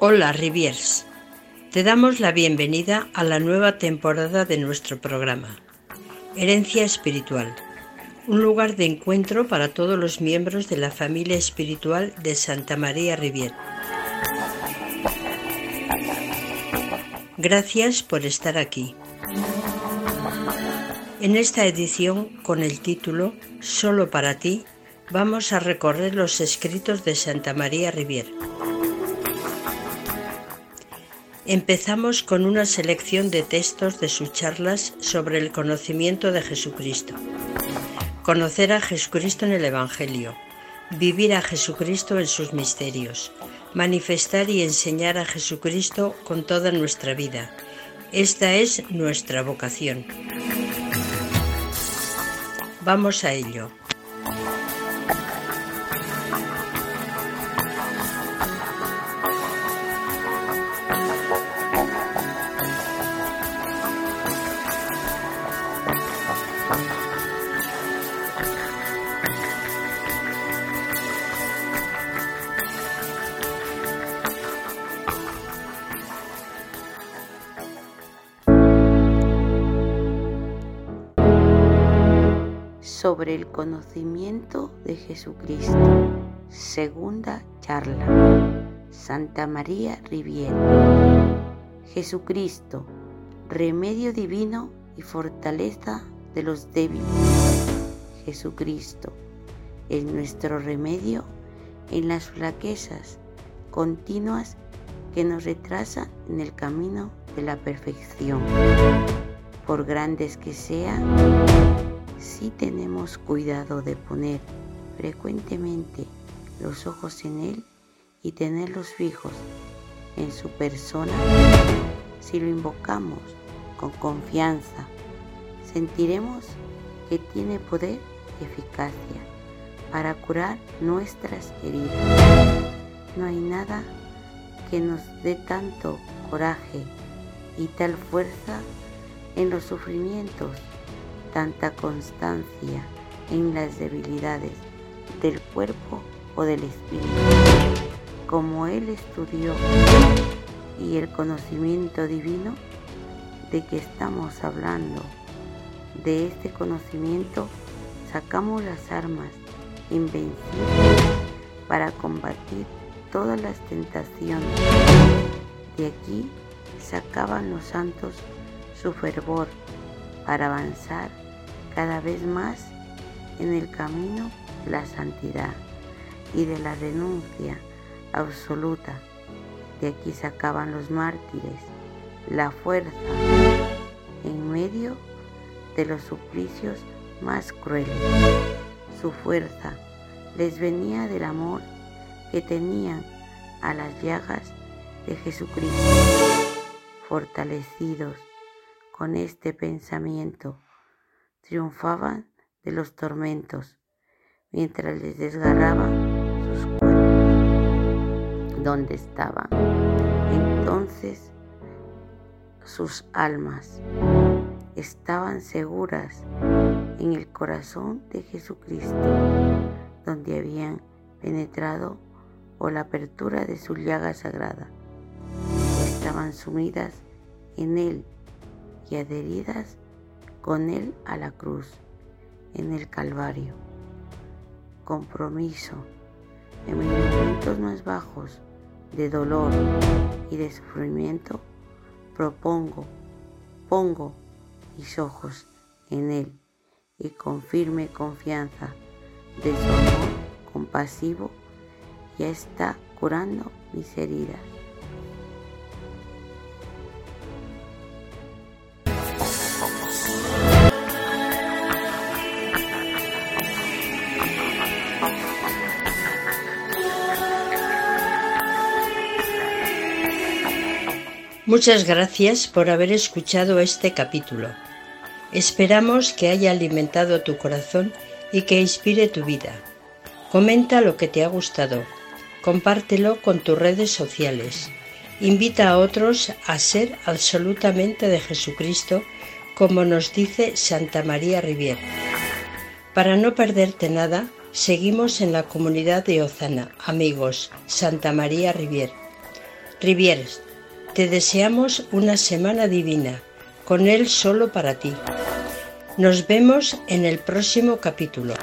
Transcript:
Hola Riviers, te damos la bienvenida a la nueva temporada de nuestro programa, Herencia Espiritual, un lugar de encuentro para todos los miembros de la familia espiritual de Santa María Rivier. Gracias por estar aquí. En esta edición, con el título Solo para ti, vamos a recorrer los escritos de Santa María Rivier. Empezamos con una selección de textos de sus charlas sobre el conocimiento de Jesucristo. Conocer a Jesucristo en el Evangelio, vivir a Jesucristo en sus misterios, manifestar y enseñar a Jesucristo con toda nuestra vida. Esta es nuestra vocación. Vamos a ello. Sobre el conocimiento de Jesucristo. Segunda charla. Santa María Riviera. Jesucristo, remedio divino y fortaleza de los débiles. Jesucristo es nuestro remedio en las flaquezas continuas que nos retrasan en el camino de la perfección. Por grandes que sean, si tenemos cuidado de poner frecuentemente los ojos en Él y tenerlos fijos en su persona, si lo invocamos con confianza, sentiremos que tiene poder y eficacia para curar nuestras heridas. No hay nada que nos dé tanto coraje y tal fuerza en los sufrimientos tanta constancia en las debilidades del cuerpo o del espíritu. Como Él estudió y el conocimiento divino de que estamos hablando, de este conocimiento sacamos las armas invencibles para combatir todas las tentaciones. De aquí sacaban los santos su fervor para avanzar cada vez más en el camino de la santidad y de la renuncia absoluta. De aquí sacaban los mártires la fuerza en medio de los suplicios más crueles. Su fuerza les venía del amor que tenían a las llagas de Jesucristo, fortalecidos con este pensamiento triunfaban de los tormentos mientras les desgarraban sus cuerpos. ¿Dónde estaban? Entonces sus almas estaban seguras en el corazón de Jesucristo, donde habían penetrado por la apertura de su llaga sagrada. Estaban sumidas en él y adheridas con Él a la cruz, en el Calvario. Compromiso. En mis momentos más bajos de dolor y de sufrimiento, propongo, pongo mis ojos en Él y con firme confianza de su amor compasivo ya está curando mis heridas. Muchas gracias por haber escuchado este capítulo. Esperamos que haya alimentado tu corazón y que inspire tu vida. Comenta lo que te ha gustado. Compártelo con tus redes sociales. Invita a otros a ser absolutamente de Jesucristo, como nos dice Santa María Rivier. Para no perderte nada, seguimos en la comunidad de Ozana, amigos, Santa María Rivier. Rivier, te deseamos una semana divina, con Él solo para ti. Nos vemos en el próximo capítulo.